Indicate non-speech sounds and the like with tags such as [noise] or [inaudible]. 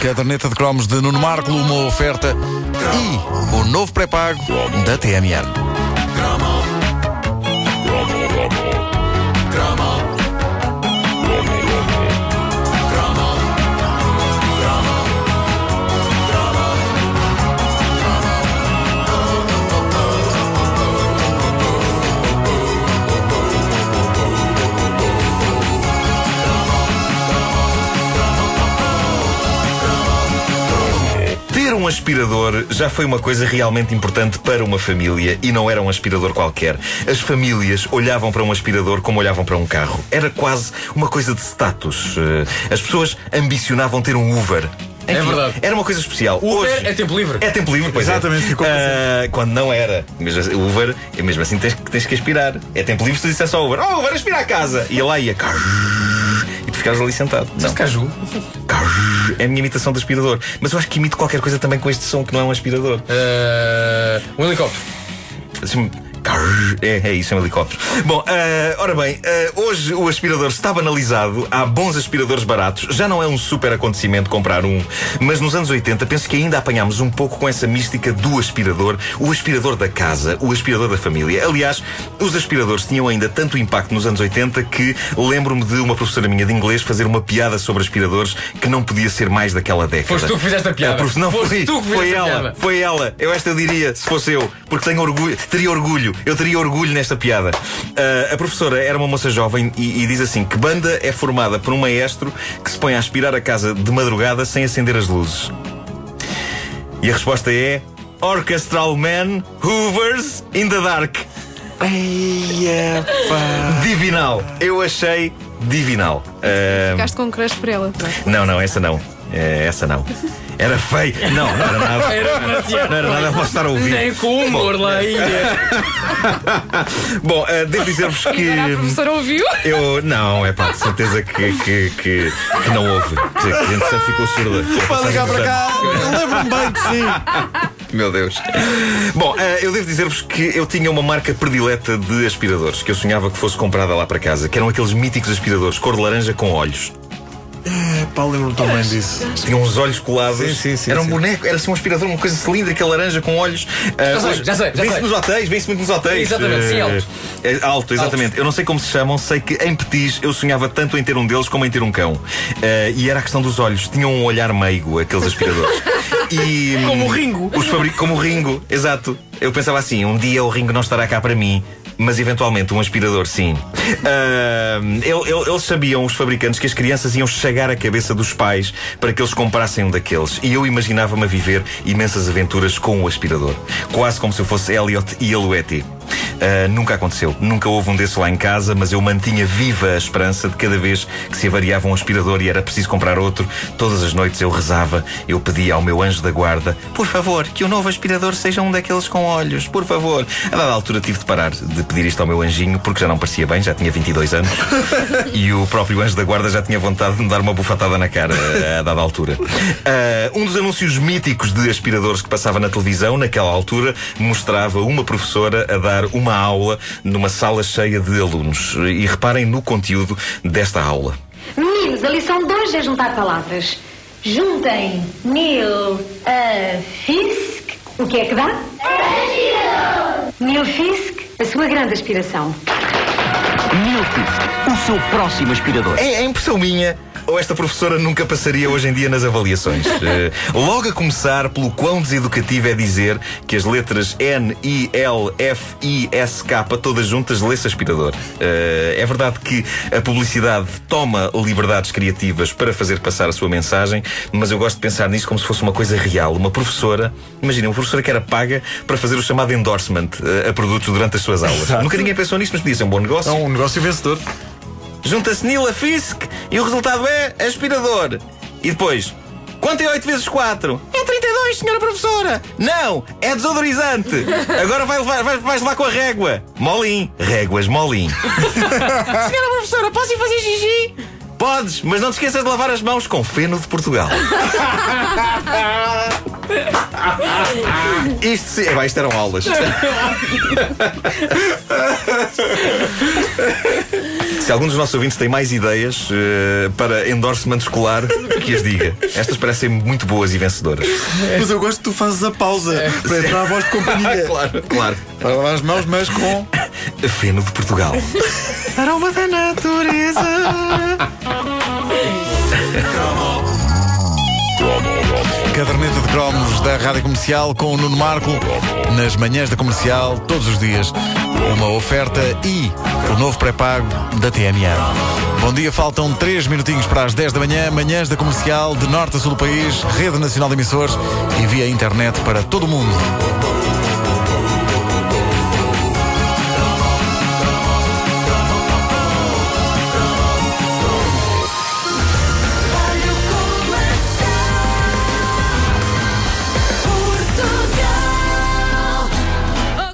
Caderneta de cromos de Nuno Marco, uma oferta e o novo pré-pago da TMN. Um aspirador já foi uma coisa realmente importante para uma família e não era um aspirador qualquer. As famílias olhavam para um aspirador como olhavam para um carro. Era quase uma coisa de status. Eh, As pessoas ambicionavam ter um Uber. É verdade. Era uma coisa especial. Uber Hoje, é tempo livre. É tempo livre, pois Exatamente, é. ficou assim. Ah, quando não era. Mesmo assim, o Uber, mesmo assim tens, que- tens que aspirar. É tempo livre se tu dissesse ao Uber: Oh, Uber, aspira a casa. E lá ia. Tu ficavas ali sentado. Não. Este caju. É a minha imitação de aspirador. Mas eu acho que imito qualquer coisa também com este som que não é um aspirador. eh, um helicóptero. Assim, É, é isso, é um helicóptero. Bom, ah, ora bem, ah, hoje o aspirador está banalizado. Há bons aspiradores baratos. Já não é um super acontecimento comprar um. Mas nos anos 80 penso que ainda apanhámos um pouco com essa mística do aspirador. O aspirador da casa, o aspirador da família. Aliás, os aspiradores tinham ainda tanto impacto nos anos 80 que lembro-me de uma professora minha de inglês fazer uma piada sobre aspiradores que não podia ser mais daquela década. Foste tu que fizeste a piada. prof- Não, Foste foi, tu que foi fizeste a ela. piada. Foi ela. Eu esta diria, se fosse eu, porque tenho orgulho, teria orgulho, eu teria orgulho nesta piada. Ah, a professora era uma moça jovem e, e diz assim: que banda é formada por um maestro que se põe a aspirar a casa de madrugada sem acender as luzes? E a resposta é: Orchestral Man Hoovers in the Dark. Divinal. Eu achei divinal. Ah, Ficaste com um crush por ela. é? não, não, essa não. É, essa não. Era feio. Não, não era nada. Era demasiado. Não era nada, posso estar a ouvir. Nem com humor lá ainda. [laughs] Bom, eh, devo dizer-vos que. Agora a professora ouviu. Eu. Não, é pá, de certeza que, que, que, que não houve. Quer dizer, que a gente sempre ficou surda. Pode ligar para cá, eu lembro-me bem que sim. Meu Deus. Bom, eh, eu devo dizer-vos que eu tinha uma marca predileta de aspiradores que eu sonhava que fosse comprada lá para casa, que eram aqueles míticos aspiradores cor de laranja com olhos. É, pá, lembro-me também disso. Tinham uns olhos colados. Sim, sim, sim, Era um sim. boneco, era assim um aspirador, uma coisa cilíndrica laranja com olhos. Sei, hoje- já sei, já sei. nos hotéis, vê-se muito nos hotéis. Exatamente, sim, alto. é alto, exatamente. Eu não sei como se chamam, sei que em Petis eu sonhava tanto em ter um deles como em ter um cão. Ah, e era a questão dos olhos. Tinham um olhar meigo, aqueles aspiradores. [laughs] E, Como o Ringo. Os. Como o Ringo, exato. Eu pensava assim: um dia o Ringo não estará cá para mim. Mas eventualmente um aspirador, sim. Ele- eles sabiam, os fabricantes, que as crianças iam chegar a cabeça dos pais para que eles comprassem um daqueles. E eu imaginava-me a viver imensas aventuras com o aspirador. Quase como se eu fosse Elliot e ele Ah, nunca aconteceu. Nunca houve um desses lá em casa, mas eu mantinha viva a esperança de cada vez que se avariava um aspirador e era preciso comprar outro. Todas as noites eu rezava, eu pedia ao meu anjo da guarda: por favor, que o novo aspirador seja um daqueles com olhos, por favor. A dada altura tive de parar de pedir isto ao meu anjinho porque já não parecia bem, já tinha 22 anos [laughs] e o próprio anjo da guarda já tinha vontade de me dar uma bufatada na cara a dada altura. Ah, um dos anúncios míticos de aspiradores que passava na televisão naquela altura mostrava uma professora a dar uma aula numa sala cheia de alunos. E reparem no conteúdo desta aula. Meninos, a lição de hoje é juntar palavras. Juntem Nil a Fisk. O que é que dá? Nil Fisk, a sua grande aspiração. Milfisk, o seu próximo aspirador. É, é impressão minha. Ou esta professora nunca passaria hoje em dia nas avaliações? [laughs] Eh, logo a começar pelo quão deseducativo é dizer que as letras N, I, L, F, I, S, K, todas juntas, lê-se aspirador. Eh, é verdade que a publicidade toma liberdades criativas para fazer passar a sua mensagem, mas eu gosto de pensar nisso como se fosse uma coisa real. Uma professora, imagina, uma professora que era paga para fazer o chamado endorsement eh, a produtos durante as suas aulas. Exato. Nunca ninguém pensou nisso, mas podia ser um bom negócio. É um negócio vencedor. Junta-se Nila Fisk e o resultado é aspirador. E depois, quanto é 8 vezes 4? É 32, senhora professora. Não, é desodorizante. [laughs] Agora vai levar, vai, vais levar com a régua. Molim. Réguas molim. [laughs] senhora professora, posso ir fazer xixi? Podes, mas não te esqueças de lavar as mãos com feno de Portugal. [laughs] [laughs] Isto, sim- epá, isto eram aulas. [laughs] Se algum dos nossos ouvintes tem mais ideias uh, para endorsement escolar, que as diga. Estas parecem muito boas e vencedoras. Mas eu gosto que tu fazes a pausa é. para entrar a voz de companhia. [laughs] claro, claro. Para lavar as mãos, mas com. Feno de Portugal. Aroma da natureza. Caderneta de cromos da Rádio Comercial com o Nuno Marco nas manhãs da comercial, todos os dias. Uma oferta e o novo pré-pago da TMA. Bom dia, faltam 3 minutinhos para as 10 da manhã, manhãs da comercial, de norte a sul do país, rede nacional de emissores e via internet para todo o mundo.